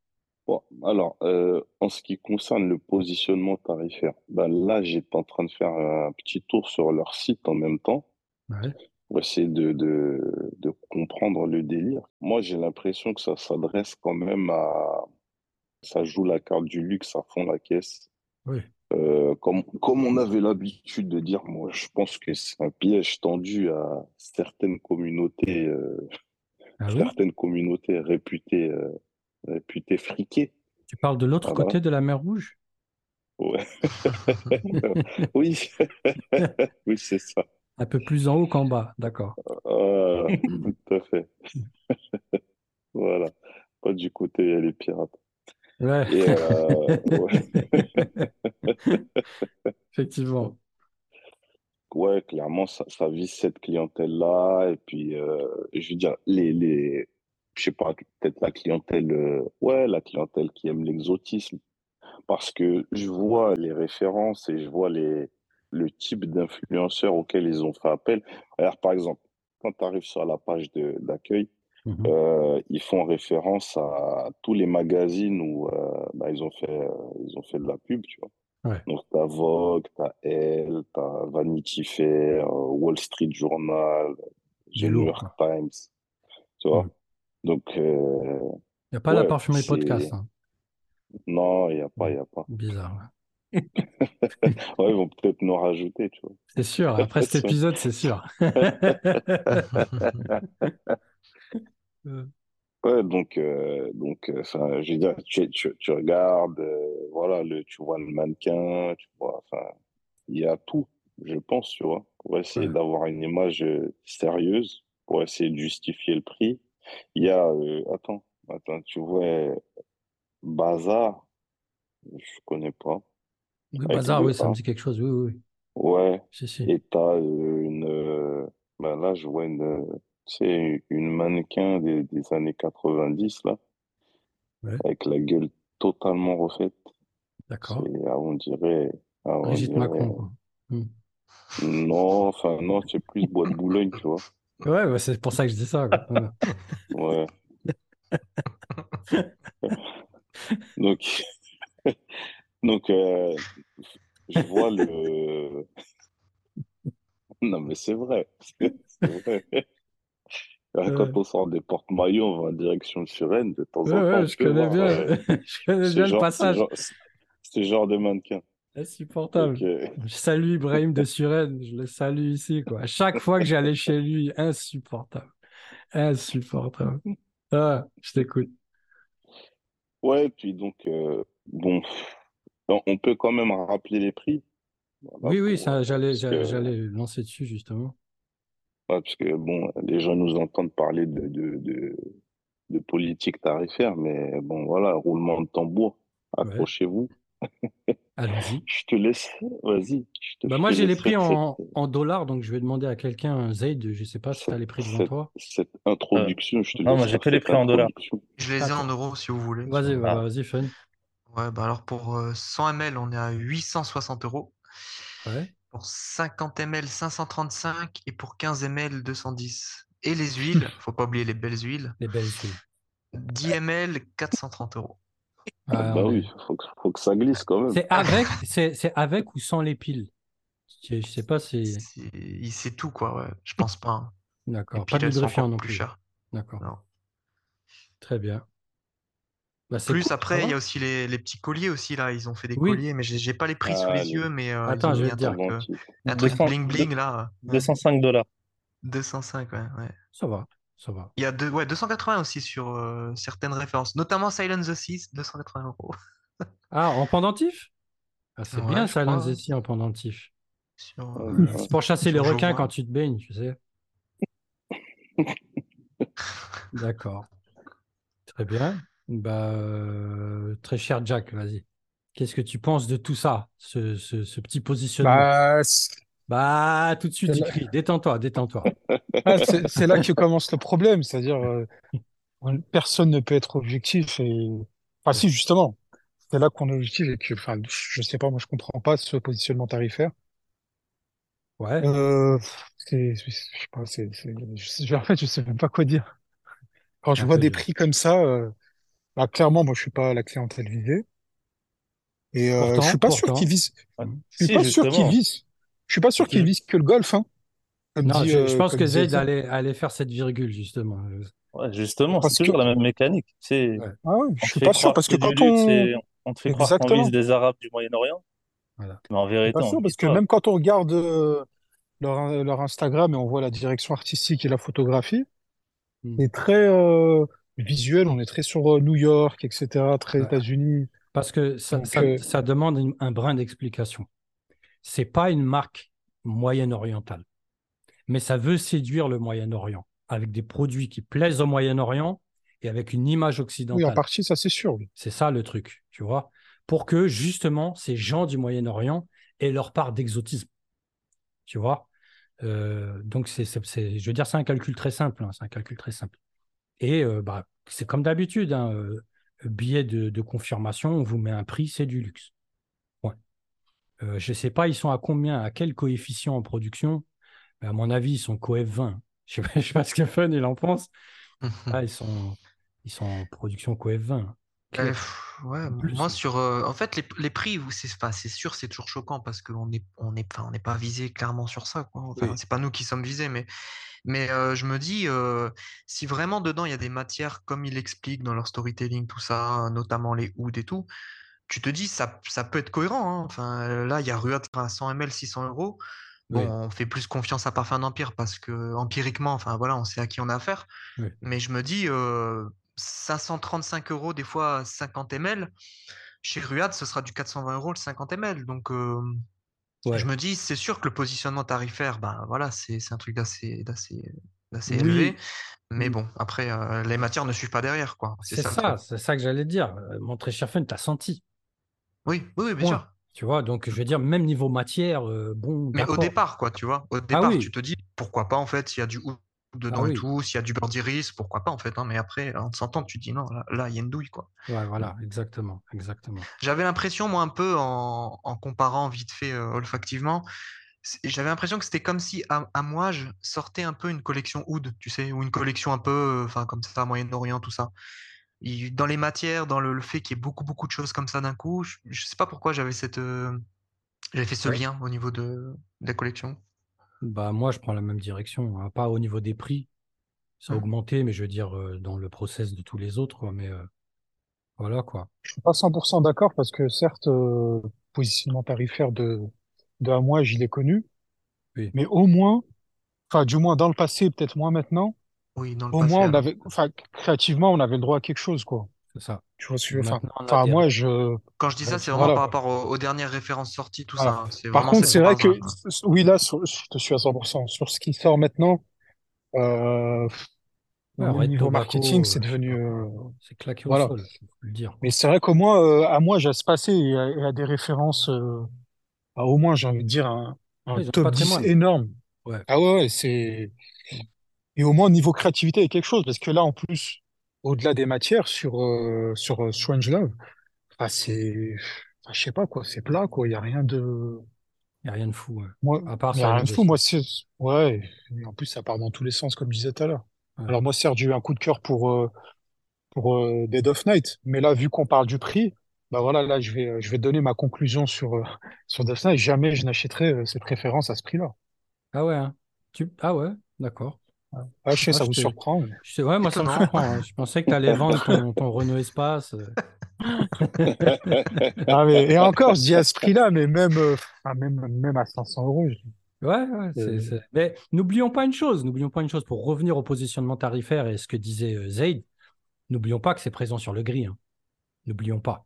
Speaker 5: Bon, alors, euh, en ce qui concerne le positionnement tarifaire, ben là, j'étais en train de faire un petit tour sur leur site en même temps
Speaker 1: Ouais.
Speaker 5: Pour essayer de, de, de comprendre le délire. Moi, j'ai l'impression que ça s'adresse quand même à... Ça joue la carte du luxe à fond la caisse.
Speaker 1: Oui.
Speaker 5: Euh, comme, comme on avait l'habitude de dire, moi, je pense que c'est un piège tendu à certaines communautés, euh,
Speaker 1: Ah oui?
Speaker 5: certaines communautés réputées, euh, réputées friquées.
Speaker 1: Tu parles de l'autre
Speaker 5: Voilà.
Speaker 1: côté de la mer Rouge?
Speaker 5: Ouais. Oui, oui, c'est ça.
Speaker 1: Un peu plus en haut qu'en bas, d'accord.
Speaker 5: Ah, tout à fait. Voilà. Pas du côté les pirates.
Speaker 1: Ouais,
Speaker 5: Et euh, ouais.
Speaker 1: effectivement.
Speaker 5: Ouais, clairement, ça, ça vise cette clientèle-là. Et puis, euh, je veux dire, les, les, je sais pas, peut-être la clientèle, euh, ouais, la clientèle qui aime l'exotisme. Parce que je vois les références et je vois les, le type d'influenceurs auxquels ils ont fait appel. Alors, par exemple, quand tu arrives sur la page d'accueil,
Speaker 1: Mhm.
Speaker 5: euh, ils font référence à tous les magazines où euh, bah, ils ont fait, euh, ils ont fait de la pub, tu vois.
Speaker 1: Ouais.
Speaker 5: Donc, t'as Vogue, t'as Elle, t'as Vanity Fair, Wall Street Journal, The New York. Times, tu vois. Donc,
Speaker 1: Il n'y a pas la
Speaker 5: c'est...
Speaker 1: podcast, hein.
Speaker 5: Non, il n'y a pas, il n'y a pas.
Speaker 1: Bizarre.
Speaker 5: Ouais, ils vont peut-être nous rajouter, tu vois.
Speaker 1: C'est sûr, après cet épisode, c'est sûr.
Speaker 5: Ouais, donc, euh, donc, enfin, je veux dire, tu, tu, tu regardes, euh, voilà, le, tu vois le mannequin, tu vois, enfin, il y a tout, je pense, tu vois, pour essayer
Speaker 1: Ouais.
Speaker 5: d'avoir une image euh, sérieuse, pour essayer de justifier le prix. Il y a, euh, attends, attends, tu vois, Bazar, je connais pas,
Speaker 1: Oui,
Speaker 5: avec
Speaker 1: bazar,
Speaker 5: le
Speaker 1: oui, ça me dit quelque chose. Oui, oui, oui.
Speaker 5: Ouais,
Speaker 1: Si, si.
Speaker 5: et t'as euh, une, euh, ben là, je vois une, euh, tu sais, une mannequin des, des années 90, là,
Speaker 1: Ouais,
Speaker 5: avec la gueule totalement refaite.
Speaker 1: d'accord.
Speaker 5: C'est, ah, on dirait, ah, on
Speaker 1: Brigitte
Speaker 5: dirait,
Speaker 1: Macron, quoi. Hmm.
Speaker 5: non, enfin, non, c'est plus Bois de Boulogne, tu vois.
Speaker 1: Ouais, ouais, c'est pour ça que je dis ça, quoi. Ouais.
Speaker 5: Donc, donc, euh, je vois le, non, mais c'est vrai, c'est c'est vrai.
Speaker 1: Ouais,
Speaker 5: Quand on sort des porte-maillots, on va en direction de Suresnes, de temps
Speaker 1: ouais,
Speaker 5: en temps,
Speaker 1: ouais, je connais
Speaker 5: voir
Speaker 1: bien,
Speaker 5: euh,
Speaker 1: je connais bien le
Speaker 5: genre,
Speaker 1: passage.
Speaker 5: genre, ce genre de mannequin.
Speaker 1: Insupportable. Je salue Ibrahim de Suresnes, je le salue ici, quoi. À chaque fois que j'allais chez lui, insupportable. Insupportable. Ah, je t'écoute.
Speaker 5: ouais, puis donc, euh, bon, on on peut quand même rappeler les prix, voilà,
Speaker 1: Oui, oui,
Speaker 5: pour,
Speaker 1: ça,
Speaker 5: euh,
Speaker 1: j'allais,
Speaker 5: parce
Speaker 1: j'allais,
Speaker 5: que,
Speaker 1: j'allais lancer dessus, justement.
Speaker 5: ouais, parce que, bon, les gens nous entendent parler de, de, de, de politique tarifaire, mais bon, voilà, roulement de tambour,
Speaker 1: Ouais,
Speaker 5: accrochez-vous.
Speaker 1: allons-y.
Speaker 5: Je te laisse, vas-y, je te,
Speaker 1: Bah,
Speaker 5: je
Speaker 1: moi, j'ai les prix en, en dollars, donc je vais demander à quelqu'un, Zaid, je sais pas si tu as les prix devant
Speaker 5: cette,
Speaker 1: toi.
Speaker 5: cette
Speaker 4: Euh,
Speaker 5: introduction, je te
Speaker 4: non,
Speaker 5: laisse
Speaker 4: moi, j'ai que les prix en dollars.
Speaker 3: Je les ai en euros si vous voulez.
Speaker 1: Vas-y, bah,
Speaker 4: Ah,
Speaker 1: vas-y, fun.
Speaker 3: Ouais, bah alors pour euh, 100 ml, on est à 860 euros.
Speaker 1: Ouais.
Speaker 3: Pour 50 ml, 535. Et pour 15 ml, 210. Et les huiles, faut pas oublier les belles huiles.
Speaker 1: Les belles huiles.
Speaker 3: 10 ml, 430 euros.
Speaker 5: Ah
Speaker 1: Ah,
Speaker 5: bah oui, faut que, faut que ça glisse quand même.
Speaker 1: C'est avec, c'est, c'est avec ou sans les piles? Je, je sais pas si.
Speaker 3: C'est tout, quoi, ouais. Je pense pas. hein. Les
Speaker 1: D'accord. Pas d'lubrifiant
Speaker 3: encore
Speaker 1: non
Speaker 3: plus
Speaker 1: plus.
Speaker 3: chères.
Speaker 1: D'accord.
Speaker 3: Non.
Speaker 1: Très bien. Bah,
Speaker 3: Plus
Speaker 1: cool,
Speaker 3: après, il y a aussi les, les petits colliers aussi là. Ils ont fait des
Speaker 1: Oui.
Speaker 3: colliers, mais j'ai pas les prix sous
Speaker 5: Ah,
Speaker 3: les
Speaker 5: les
Speaker 3: yeux, mais euh,
Speaker 1: Attends, je vais
Speaker 3: un
Speaker 1: te dire.
Speaker 3: truc, euh, un truc
Speaker 4: 200,
Speaker 3: bling bling là. Ouais.
Speaker 4: 205 dollars.
Speaker 3: 205, ouais, ouais.
Speaker 1: Ça va, ça va.
Speaker 3: Il y a deux, ouais, 280 aussi sur euh, certaines références, notamment Silent the Seas, 280 euros.
Speaker 1: Ah, en pendentif? Ah, c'est
Speaker 3: Ouais,
Speaker 1: bien, ça,
Speaker 3: crois.
Speaker 1: l'anesthésie en pendentif.
Speaker 3: Sur.
Speaker 1: C'est pour chasser les requins quand tu te baignes, tu sais. D'accord. Très bien. Bah, euh, très cher Jack, vas-y. Qu'est-ce que tu penses de tout ça, ce, ce- ce petit positionnement?
Speaker 2: Bah,
Speaker 1: Bah, tout de suite, il crie. Détends-toi, détends-toi.
Speaker 2: ah, c'est- là que commence le problème, c'est-à-dire euh, personne ne peut être objectif et enfin si justement, c'est là qu'on est objectif et que enfin je sais pas, moi je comprends pas ce positionnement tarifaire.
Speaker 1: Ouais,
Speaker 2: Euh, c'est, je sais pas, c'est, en fait je sais même pas quoi dire. Quand je
Speaker 1: un
Speaker 2: vois des prix comme ça, euh, bah, clairement moi je suis pas la clientèle visée et euh, je
Speaker 1: Pourtant,
Speaker 2: suis pas sûr qu'ils visent, je suis
Speaker 4: Si,
Speaker 2: pas sûr qu'ils visent, je suis pas sûr qu'ils
Speaker 4: que-
Speaker 2: visent que le golf, hein, comme
Speaker 1: Non,
Speaker 2: dit
Speaker 1: je, je
Speaker 2: euh,
Speaker 1: pense que Zayd allait, allait faire cette virgule, justement.
Speaker 4: Ouais, justement, c'est
Speaker 2: que
Speaker 4: toujours la même mécanique. C'est,
Speaker 1: Ouais,
Speaker 2: ah ouais, je suis pas sûr parce
Speaker 4: que
Speaker 2: quand on
Speaker 4: on te fait croire qu'on vise
Speaker 2: exactement,
Speaker 4: des Arabes du Moyen-Orient,
Speaker 1: voilà.
Speaker 4: mais en
Speaker 2: je
Speaker 4: vérité,
Speaker 2: pas sûr parce que
Speaker 4: pas.
Speaker 2: même quand on regarde euh, leur, leur Instagram et on voit la direction artistique et la photographie, c'est très euh, visuel, on est très sur euh, New York, etc., très. États-Unis.
Speaker 1: Parce que ça,
Speaker 2: Donc,
Speaker 1: ça,
Speaker 2: euh,
Speaker 1: ça demande une- un brin d'explication. C'est pas une marque moyen-orientale, mais ça veut séduire le Moyen-Orient avec des produits qui plaisent au Moyen-Orient et avec une image
Speaker 2: oui, en
Speaker 1: occidentale.
Speaker 2: partie, ça c'est sûr. oui.
Speaker 1: C'est ça le truc, tu vois, pour que justement ces gens du Moyen-Orient aient leur part d'exotisme, tu vois. Euh, donc c'est- je veux dire, c'est un calcul très simple, hein, c'est un calcul très simple. Et euh, bah, c'est comme d'habitude, hein, euh, billet de, de confirmation, on vous met un prix, c'est du luxe. Ouais. Euh, je ne sais pas, ils sont à combien, à quel coefficient en production? Mais À mon avis, ils sont coef 20. Je ne sais, pas- je sais pas ce que Fun il en pense. Ah, ils sont, ils sont en production coef 20.
Speaker 3: Euh,
Speaker 1: Clair.
Speaker 3: pff, ouais,
Speaker 1: plus,
Speaker 3: moi sur, euh, en fait les, les prix, c'est, enfin, c'est sûr, c'est toujours choquant parce qu'on est, on est, enfin, on n'est pas visé clairement sur ça, quoi. Enfin,
Speaker 1: Oui.
Speaker 3: c'est pas nous qui sommes visés, mais, mais euh, je me dis, euh, si vraiment dedans il y a des matières comme il explique dans leur storytelling, tout ça, notamment les hoods et tout, tu te dis ça, ça peut être cohérent. hein. Enfin, là, il y a Ruat à 100 ml, 600 euros. Bon,
Speaker 1: Oui,
Speaker 3: on fait plus confiance à Parfum d'Empire parce que empiriquement, enfin voilà, on sait à qui on a affaire.
Speaker 1: oui.
Speaker 3: Mais je me dis, euh, 535 euros, des fois 50 ml. Chez Ruad, ce sera du 420 euros le 50 ml. Donc, euh,
Speaker 1: Ouais.
Speaker 3: je me dis, c'est sûr que le positionnement tarifaire, ben voilà, c'est un truc d'assez d'assez
Speaker 1: Oui,
Speaker 3: élevé. Mais
Speaker 1: mm,
Speaker 3: bon, après, euh, les matières ne suivent pas derrière, quoi. C'est ça
Speaker 1: c'est ça que j'allais dire. Euh, Mon très cher Fun, t'as senti.
Speaker 3: Oui, oui, oui, bien
Speaker 1: Point.
Speaker 3: sûr.
Speaker 1: Tu vois, donc je veux dire, même niveau matière, euh, bon,
Speaker 3: Mais au départ, quoi, tu vois. Au
Speaker 1: Ah
Speaker 3: départ, tu te dis, pourquoi pas, en fait, s'il y a du oud
Speaker 1: ah
Speaker 3: dedans et tout, s'il y a du beurre d'iris, pourquoi pas, en fait. hein. Mais après, en te sentant, tu te dis, non, là, il y a une douille, quoi.
Speaker 1: Ouais, voilà, exactement, exactement.
Speaker 3: J'avais l'impression, moi, un peu, en, en comparant vite fait euh, olfactivement, j'avais l'impression que c'était comme si à, à moi, je sortais un peu une collection oud, tu sais, ou une collection un peu, euh, comme ça, Moyen-Orient, tout ça. Dans les matières, dans le, le fait qu'il y ait beaucoup, beaucoup de choses comme ça d'un coup, je, je sais pas pourquoi j'avais cette, euh, j'avais fait ce
Speaker 1: Ouais.
Speaker 3: lien au niveau de, des collections.
Speaker 1: Bah, moi, je prends la même direction, hein, pas au niveau des prix, ça a
Speaker 3: Hmm.
Speaker 1: augmenté, mais je veux dire, euh, dans le process de tous les autres, quoi, mais euh, voilà, quoi.
Speaker 2: Je suis pas 100% d'accord parce que certes, euh, positionnement tarifaire de, de Amouage, il est connu,
Speaker 1: Oui,
Speaker 2: mais au moins, enfin, du moins dans le passé, peut-être moins maintenant,
Speaker 3: Oui, dans le
Speaker 2: au
Speaker 3: passé,
Speaker 2: moins on
Speaker 3: ouais.
Speaker 2: avait, enfin, créativement, on avait le droit à quelque chose, quoi.
Speaker 1: C'est ça.
Speaker 2: Tu vois ce que je
Speaker 1: Mais
Speaker 2: veux dire?
Speaker 1: maintenant, on a
Speaker 2: Enfin,
Speaker 1: des
Speaker 2: moi,
Speaker 1: règles.
Speaker 2: je,
Speaker 3: Quand je dis ça, c'est vraiment
Speaker 2: voilà,
Speaker 3: par rapport aux, aux dernières références sorties, tout
Speaker 2: Voilà.
Speaker 3: ça. hein. C'est
Speaker 2: Par contre, c'est vrai que,
Speaker 3: base-là.
Speaker 2: oui, là, sur- je te suis à 100%. Sur ce qui sort maintenant, euh,
Speaker 1: Red
Speaker 2: niveau marketing, c'est
Speaker 1: euh, je sais
Speaker 2: devenu, euh.
Speaker 1: C'est claqué au
Speaker 2: voilà.
Speaker 1: sol, faut le dire,
Speaker 2: Mais c'est vrai qu'au moins, euh, à moi, j'ai à se passer et à, et à des références, euh, à au moins, j'ai envie de dire, un, un
Speaker 1: Ouais,
Speaker 2: top 10
Speaker 1: patrimoine.
Speaker 2: énorme.
Speaker 1: Ouais.
Speaker 2: Ah ouais, ouais, c'est, et au moins, niveau créativité, il y a quelque chose, parce que là, en plus, au-delà des matières, sur, euh, sur euh, Strangelove, ah, c'est, enfin, je sais pas, quoi, c'est plat, quoi, il y a rien de,
Speaker 1: Il n'y a rien de fou, ouais.
Speaker 2: moi,
Speaker 1: À part
Speaker 2: il y a rien de fou, moi, c'est, ouais, et en plus, ça part dans tous les sens, comme je disais tout à l'heure.
Speaker 1: Ouais.
Speaker 2: Alors, moi, certes, j'ai eu un coup de cœur pour, euh, pour euh, Dead of Night. Mais là, vu qu'on parle du prix, bah voilà, là, je vais, euh, je vais donner ma conclusion sur, euh, sur Dead of Night. Jamais je n'achèterai cette référence à ce prix-là.
Speaker 1: Ah ouais, hein. Tu... Ah ouais, d'accord.
Speaker 2: Ah, je sais, ça
Speaker 1: je
Speaker 2: vous
Speaker 1: te-
Speaker 2: surprend. mais-
Speaker 1: je sais- ouais, moi, ça me surprend. hein. Je pensais que tu allais vendre ton, ton Renault Espace. euh.
Speaker 2: Ah, mais, et encore, je dis à ce prix-là, mais même, euh, ah, même, même à 500 euros. je-
Speaker 1: Ouais, ouais, c'est,
Speaker 2: Euh.
Speaker 1: c'est- Mais n'oublions pas une chose, n'oublions pas une chose, pour revenir au positionnement tarifaire et ce que disait euh, Zaid, n'oublions pas que c'est présent sur le gris. hein. N'oublions pas.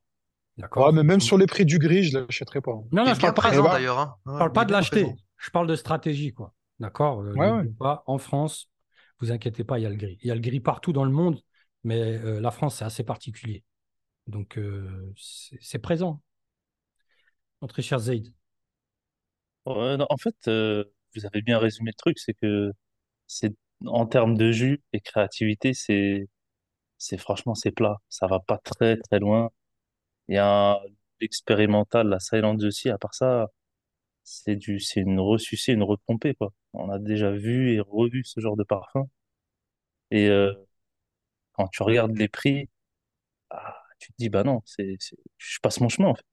Speaker 1: D'accord?
Speaker 2: Ouais, mais même sur les prix du gris, je l'achèterai pas.
Speaker 1: Non,
Speaker 3: Il
Speaker 1: non,
Speaker 3: est
Speaker 1: je parle pas,
Speaker 3: présent d'ailleurs. hein.
Speaker 1: je parle pas de l'acheter.
Speaker 3: présent.
Speaker 1: Je parle de stratégie, quoi. D'accord? Euh,
Speaker 2: Ouais,
Speaker 1: pas, en France, vous inquiétez pas, il y a le gris. Il y a le gris partout dans le monde, mais euh, la France, c'est assez particulier. Donc, euh, c'est présent. Notre cher Zaid.
Speaker 4: En fait, euh, vous avez bien résumé le truc, c'est que c'est en termes de jus et créativité, c'est c'est franchement c'est plat. Ça va pas très très loin. Il y a l'expérimental, la Silent aussi. À part ça, c'est du c'est une ressucée, une repompée quoi. On a déjà vu et revu ce genre de parfum. Et euh, quand tu regardes les prix, ah, tu te dis bah non, c'est c'est je passe mon chemin en fait.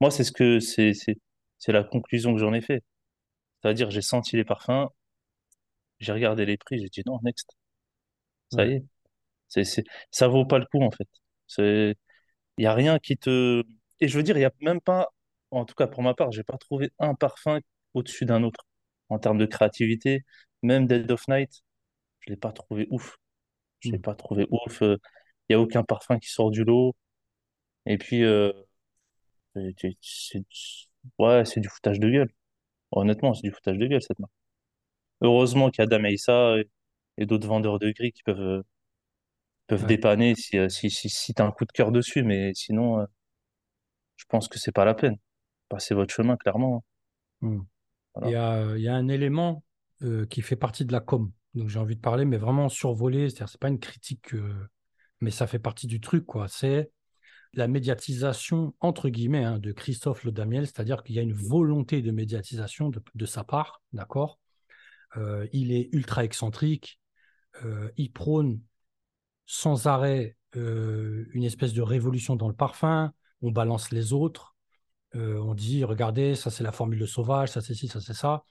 Speaker 4: Moi, c'est ce que c'est c'est c'est la conclusion que j'en ai fait. C'est-à-dire, j'ai senti les parfums, j'ai regardé les prix, j'ai dit non, next. Ça y est. C'est, c'est, ça vaut pas le coup, en fait. C'est, il y a rien qui te, et je veux dire, il y a même pas, en tout cas pour ma part, j'ai pas trouvé un parfum au-dessus d'un autre. En termes de créativité, même Dead of Night, je l'ai pas trouvé ouf. Je l'ai
Speaker 1: Mm.
Speaker 4: pas trouvé ouf. Euh, Il y a aucun parfum qui sort du lot. Et puis, euh, c'est, ouais, c'est du foutage de gueule. Honnêtement, c'est du foutage de gueule, cette marque. Heureusement qu'il y a Damaïsa et, et d'autres vendeurs de gris qui peuvent, euh, peuvent
Speaker 1: Ouais.
Speaker 4: dépanner si, euh, si, si, si t'as un coup de cœur dessus, mais sinon, euh, je pense que c'est pas la peine. Passez votre chemin, clairement.
Speaker 1: Mm.
Speaker 4: Voilà.
Speaker 1: Il y a, il y a un élément euh, qui fait partie de la com. Donc j'ai envie de parler, mais vraiment survolé. C'est-à-dire, c'est pas une critique, euh, mais ça fait partie du truc, quoi. C'est la médiatisation, entre guillemets, hein, de Christophe Lodamiel, c'est-à-dire qu'il y a une volonté de médiatisation de, de sa part, d'accord? Euh, Il est ultra excentrique, euh, il prône sans arrêt euh, une espèce de révolution dans le parfum, on balance les autres, euh, on dit, regardez, ça c'est la formule de sauvage, ça c'est ci, ça c'est ça.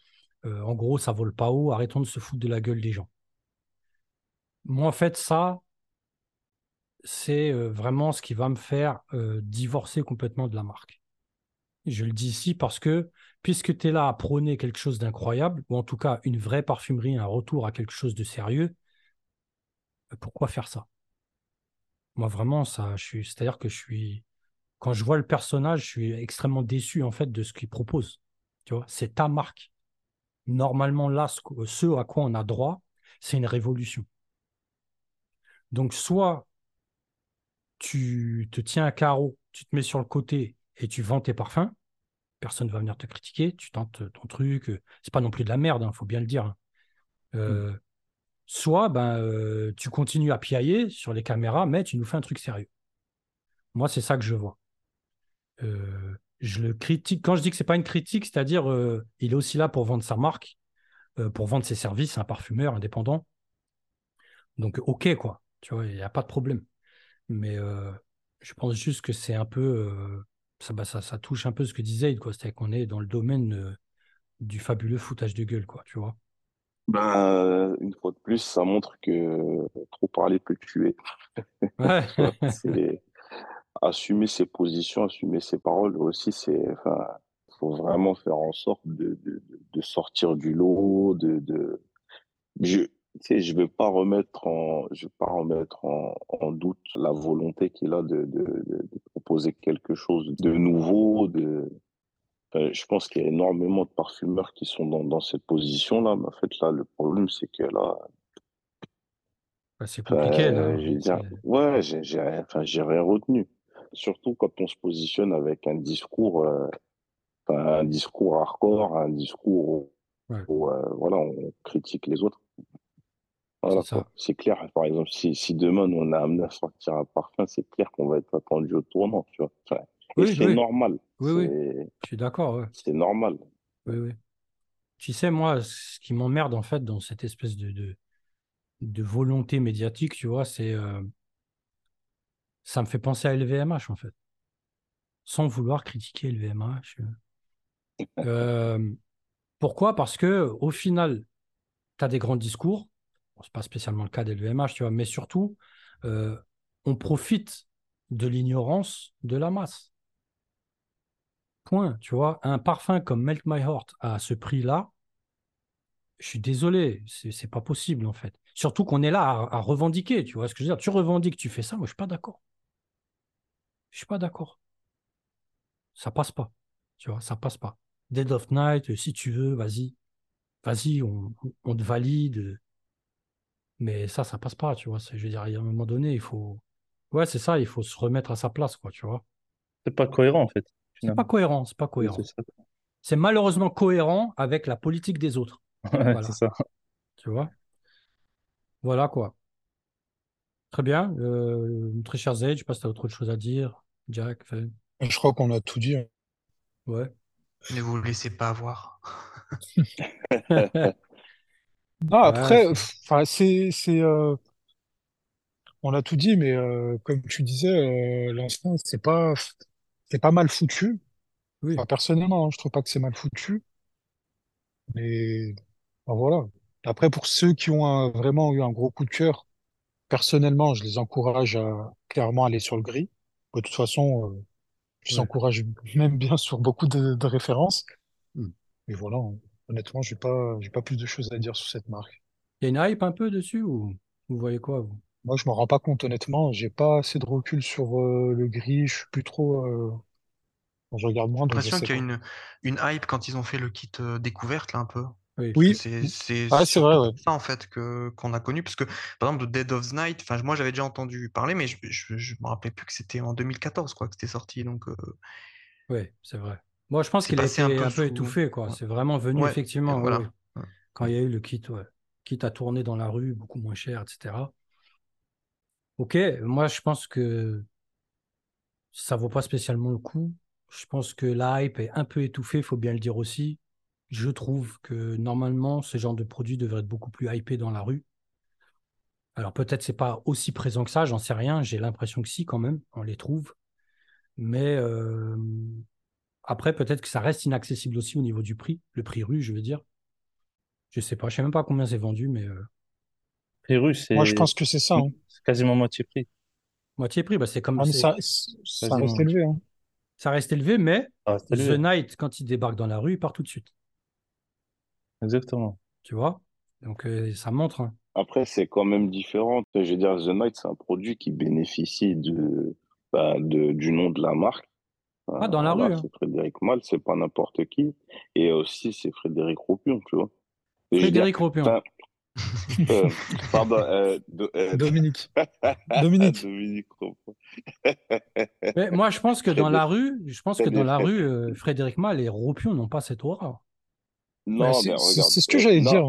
Speaker 1: Euh, en gros, ça vole pas haut, arrêtons de se foutre de la gueule des gens. Moi, en fait, ça, c'est euh, vraiment ce qui va me faire divorcer complètement de la marque. Je le dis ici parce que, puisque tu es là à prôner quelque chose d'incroyable, ou en tout cas une vraie parfumerie, un retour à quelque chose de sérieux, pourquoi faire ça? Moi, vraiment, ça, je c'est-à-dire que je suis, quand je vois le personnage, je suis extrêmement déçu en fait de ce qu'il propose. Tu vois, c'est ta marque. Normalement, là, ce, à quoi on a droit, c'est une révolution. Donc, soit tu te tiens à carreau, tu te mets sur le côté et tu vends tes parfums, personne ne va venir te critiquer, tu tentes ton truc, euh, c'est pas non plus de la merde, il faut bien le dire. hein. Euh, Soit ben, euh, tu continues à piailler sur les caméras, mais tu nous fais un truc sérieux. Moi, c'est ça que je vois. Euh, je le critique. Quand je dis que c'est pas une critique, c'est-à-dire euh, il est aussi là pour vendre sa marque, euh, pour vendre ses services, un parfumeur indépendant. Donc, ok, quoi. Tu vois, il n'y a pas de problème. Mais je pense juste que c'est un peu. ça, bah, ça, ça touche un peu ce que disait, quoi. C'est-à-dire qu'on est dans le domaine euh, du fabuleux foutage de gueule, quoi. Tu vois.
Speaker 5: Ben, une fois de plus, ça montre que trop parler peut tuer.
Speaker 1: Ouais.
Speaker 5: C'est assumer ses positions, assumer ses paroles aussi, c'est, enfin, faut vraiment faire en sorte de, de, de- sortir du lot, de, de, je, tu sais, je vais pas remettre en, je vais pas remettre en, en doute la volonté qu'il a de, de, de, proposer quelque chose de nouveau, de, je pense qu'il y a énormément de parfumeurs qui sont dans, dans cette position-là, mais en fait, là, le problème, c'est que là,
Speaker 1: Bah, c'est compliqué, là.
Speaker 5: euh, je veux dire, ouais, j'ai, j'ai, enfin, j'ai rien retenu. Surtout quand on se positionne avec un discours, euh, un discours hardcore, un discours où,
Speaker 1: Ouais.
Speaker 5: où, euh, voilà, on critique les autres. Voilà,
Speaker 1: C'est
Speaker 5: clair. Par exemple, si, si demain on a amené à sortir un parfum, c'est clair qu'on va être attendu au tournant, tu vois. Enfin, et
Speaker 1: Oui,
Speaker 5: c'est
Speaker 1: oui.
Speaker 5: normal.
Speaker 1: Oui, oui.
Speaker 5: C'est,
Speaker 1: Je suis d'accord, ouais.
Speaker 5: c'est normal.
Speaker 1: Oui, oui. Tu sais, moi, ce qui m'emmerde, en fait, dans cette espèce de, de, de volonté médiatique, tu vois, c'est. euh, ça me fait penser à LVMH, en fait. Sans vouloir critiquer LVMH. Euh, pourquoi? Parce que, au final, tu as des grands discours, Bon, c'est pas spécialement le cas des LVMH, tu vois, mais surtout, euh, on profite de l'ignorance de la masse. Point, tu vois. Un parfum comme Melt My Heart à ce prix-là, je suis désolé, c'est pas possible en fait. Surtout qu'on est là à, à revendiquer, tu vois ce que je veux dire. Tu revendiques, tu fais ça, moi je suis pas d'accord. Je suis pas d'accord. Ça passe pas, tu vois, ça passe pas. Dead of Night, si tu veux, vas-y, vas-y, on, on te valide. Mais ça, ça passe pas, tu vois. Je veux dire, à un moment donné, il faut. Ouais, c'est ça, il faut se remettre à sa place, quoi, tu vois.
Speaker 4: C'est pas cohérent, en fait.
Speaker 1: C'est pas cohérent, c'est pas cohérent.
Speaker 4: c'est
Speaker 1: malheureusement cohérent avec la politique des autres,
Speaker 4: Ouais,
Speaker 1: Voilà.
Speaker 4: c'est ça.
Speaker 1: tu vois. Voilà, quoi. Très bien. Euh, très cher Zaid, je sais pas si tu as autre chose à dire. Jack,
Speaker 2: je crois qu'on a tout dit. hein.
Speaker 1: ouais.
Speaker 3: Ne vous laissez pas avoir.
Speaker 2: Ah,
Speaker 1: Ouais,
Speaker 2: après,
Speaker 1: c'est-
Speaker 2: pff, enfin, c'est, c'est, euh, on a tout dit, mais euh, comme tu disais, euh, l'ancien, c'est pas, c'est pas mal foutu.
Speaker 1: oui,
Speaker 2: Enfin, personnellement, hein, je trouve pas que c'est mal foutu, mais voilà. Après, pour ceux qui ont un- vraiment eu un gros coup de cœur, personnellement, je les encourage à clairement aller sur le gris. De toute façon, euh, je les
Speaker 1: Ouais.
Speaker 2: encourage même bien sur beaucoup de, de références.
Speaker 1: Hmm.
Speaker 2: Mais voilà, honnêtement, j'ai pas, j'ai pas plus de choses à dire sur cette marque.
Speaker 1: Il y a une hype un peu dessus ou vous voyez quoi, vous?
Speaker 2: Moi, je m'en rends pas compte, honnêtement. J'ai pas assez de recul sur euh, le gris. Je suis plus trop. euh, Je regarde moins,
Speaker 3: J'ai l'impression qu'il y a une, une hype quand ils ont fait le kit euh, découverte, là, un peu.
Speaker 1: Oui.
Speaker 3: C'est
Speaker 2: ah, vrai, ouais.
Speaker 3: ça, en fait, que qu'on a connu. Parce que, par exemple, de Dead of the Night, enfin, moi, j'avais déjà entendu parler, mais je, je, je me rappelais plus que c'était en 2014, quoi, que c'était sorti. Donc, euh,
Speaker 1: Oui, c'est vrai. Moi, je pense qu'il a
Speaker 3: un
Speaker 1: été
Speaker 3: peu
Speaker 1: un peu
Speaker 3: sous.
Speaker 1: étouffé, quoi.
Speaker 3: Ouais,
Speaker 1: C'est vraiment venu,
Speaker 3: Ouais,
Speaker 1: effectivement,
Speaker 3: voilà.
Speaker 1: Quand il y a eu le kit, ouais. Kit à tourner dans la rue, beaucoup moins cher, etc. Ok, moi, je pense que ça vaut pas spécialement le coup. Je pense que la hype est un peu étouffée, il faut bien le dire aussi. Je trouve que normalement, ce genre de produit devrait être beaucoup plus hypé dans la rue. Alors peut-être c'est pas aussi présent que ça, j'en sais rien. J'ai l'impression que si quand même, on les trouve. Mais euh, après, peut-être que ça reste inaccessible aussi au niveau du prix, le prix rue, je veux dire. Je sais pas, je sais même pas combien c'est vendu, mais euh,
Speaker 4: Prix russe,
Speaker 2: Moi, je
Speaker 4: c'est
Speaker 2: pense que c'est ça. hein.
Speaker 4: c'est quasiment moitié prix.
Speaker 1: moitié prix, bah, c'est comme
Speaker 2: Ah,
Speaker 1: c'est,
Speaker 2: ça, ça reste élevé. Hein.
Speaker 1: ça reste élevé, mais The. Night, quand il débarque dans la rue, il part tout de suite.
Speaker 4: Exactement.
Speaker 1: Tu vois? Donc euh, ça montre. hein.
Speaker 5: Après, c'est quand même différent. Je veux dire, The Night, c'est un produit qui bénéficie de, bah, de, du nom de la marque.
Speaker 1: Ah, dans la
Speaker 5: Voilà,
Speaker 1: rue, hein.
Speaker 5: c'est Frédéric Mal, c'est pas n'importe qui. Et aussi, c'est Frédéric Ropion, tu vois. Et je veux dire,
Speaker 1: Frédéric Ropion.
Speaker 5: euh, pardon, euh, euh,
Speaker 2: Dominique. Dominique.
Speaker 5: Dominique Ropion.
Speaker 1: Mais moi, je pense que dans la rue, je pense que dans la rue, euh, Frédéric Mal et Ropion n'ont pas cette aura.
Speaker 5: Non,
Speaker 2: c'est
Speaker 5: mais
Speaker 2: c'est-
Speaker 5: regarde.
Speaker 2: c'est ce que
Speaker 5: euh,
Speaker 2: j'allais dire.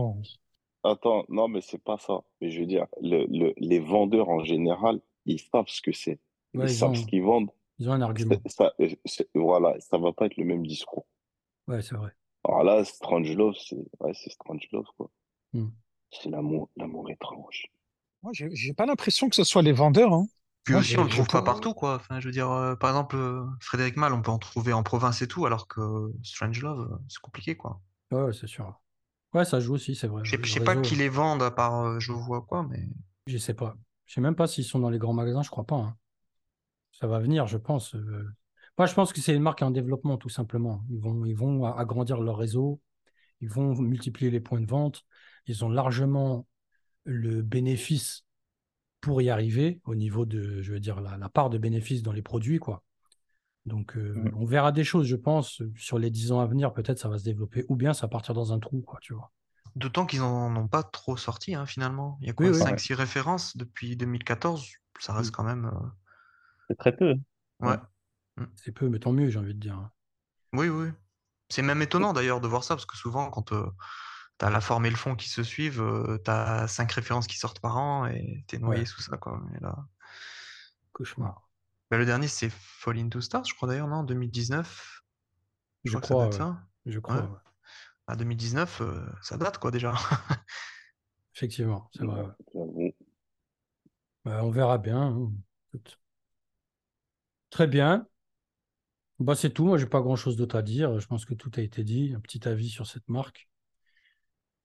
Speaker 5: Attends, non, mais c'est pas ça. Mais je veux dire, le, le, les vendeurs en général, ils savent ce que c'est. Ils
Speaker 1: Ouais, ils
Speaker 5: savent
Speaker 1: ont,
Speaker 5: ce qu'ils vendent.
Speaker 1: ils ont un argument.
Speaker 5: Ça, euh, voilà, ça va pas être le même discours.
Speaker 1: Ouais, c'est vrai.
Speaker 5: Alors là, Strange Love, c'est ouais, Strange Love, quoi.
Speaker 1: Hmm.
Speaker 5: C'est l'amour, l'amour étrange.
Speaker 2: Moi, j'ai pas l'impression que ce soit les vendeurs. Hein.
Speaker 3: Puis
Speaker 2: Moi,
Speaker 3: aussi, on le trouve pas
Speaker 2: pas.
Speaker 3: partout, quoi. Enfin, je veux dire, euh, par exemple, euh, Frédéric Mal, on peut en trouver en province et tout, alors que Strange Love, euh, c'est compliqué, quoi.
Speaker 1: Ouais, ouais, c'est sûr. Ouais, ça joue aussi, c'est vrai.
Speaker 3: Je sais, pas qui les vendent à part euh, je vois quoi, mais
Speaker 1: je sais pas. Je sais même pas s'ils sont dans les grands magasins, je crois pas. hein. Ça va venir, je pense. euh. Moi, je pense que c'est une marque en développement, tout simplement. Ils vont, ils vont a- agrandir leur réseau, ils vont multiplier les points de vente. Ils ont largement le bénéfice pour y arriver au niveau de, je veux dire, la, la part de bénéfice dans les produits, quoi. Donc, euh,
Speaker 4: Mhm.
Speaker 1: on verra des choses, je pense, sur les 10 ans à venir. Peut-être ça va se développer, ou bien ça va partir dans un trou, quoi, tu vois.
Speaker 3: d'autant qu'ils en ont pas trop sorti, hein, finalement. Il y a quoi,
Speaker 1: Oui, oui.
Speaker 3: 5-6 références depuis 2014, ça reste
Speaker 1: Mm.
Speaker 3: quand même. euh,
Speaker 4: C'est très peu.
Speaker 3: Ouais.
Speaker 1: C'est peu, mais tant mieux, j'ai envie de dire. hein.
Speaker 3: Oui, oui. C'est même étonnant d'ailleurs de voir ça, parce que souvent, quand euh, tu as la forme et le fond qui se suivent, euh, tu as 5 références qui sortent par an et tu es noyé
Speaker 1: Ouais.
Speaker 3: sous ça, quoi. Et là...
Speaker 1: Cauchemar.
Speaker 3: Bah, le dernier, c'est Fall into Stars, je crois d'ailleurs, non 2019 Je,
Speaker 1: Je
Speaker 3: crois que ça doit
Speaker 1: crois,
Speaker 3: être
Speaker 1: ouais.
Speaker 3: ça?
Speaker 1: Je crois,
Speaker 3: Ouais.
Speaker 1: ouais.
Speaker 3: À 2019, euh, ça date, quoi, déjà.
Speaker 1: Effectivement, c'est vrai. Bah, on verra bien. hein. Très bien. Bah, c'est tout. Moi, j'ai pas grand-chose d'autre à dire. Je pense que tout a été dit. Un petit avis sur cette marque.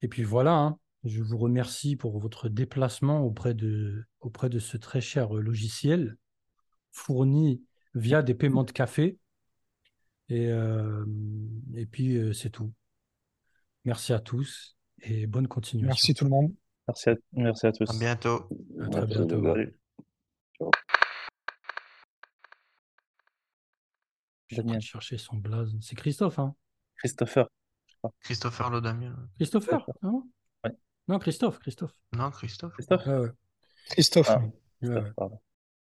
Speaker 1: Et puis voilà. hein. Je vous remercie pour votre déplacement auprès de, auprès de ce très cher logiciel fourni via des paiements de café. Et, euh, et puis, euh, c'est tout. Merci à tous et bonne continuation.
Speaker 2: Merci tout le monde.
Speaker 4: Merci à, merci à tous.
Speaker 3: À bientôt.
Speaker 1: À très bientôt.
Speaker 4: Salut.
Speaker 1: Je train de chercher son blaze. C'est Christophe, hein?
Speaker 4: Christopher.
Speaker 3: Christopher Lodamieux.
Speaker 1: Christopher non
Speaker 4: Ouais.
Speaker 1: Non, Christophe, Christophe.
Speaker 3: Non, Christophe.
Speaker 4: Christophe
Speaker 1: Ouais, ouais.
Speaker 2: Christophe.
Speaker 4: Ah.
Speaker 1: Ouais.
Speaker 4: Christophe, pardon.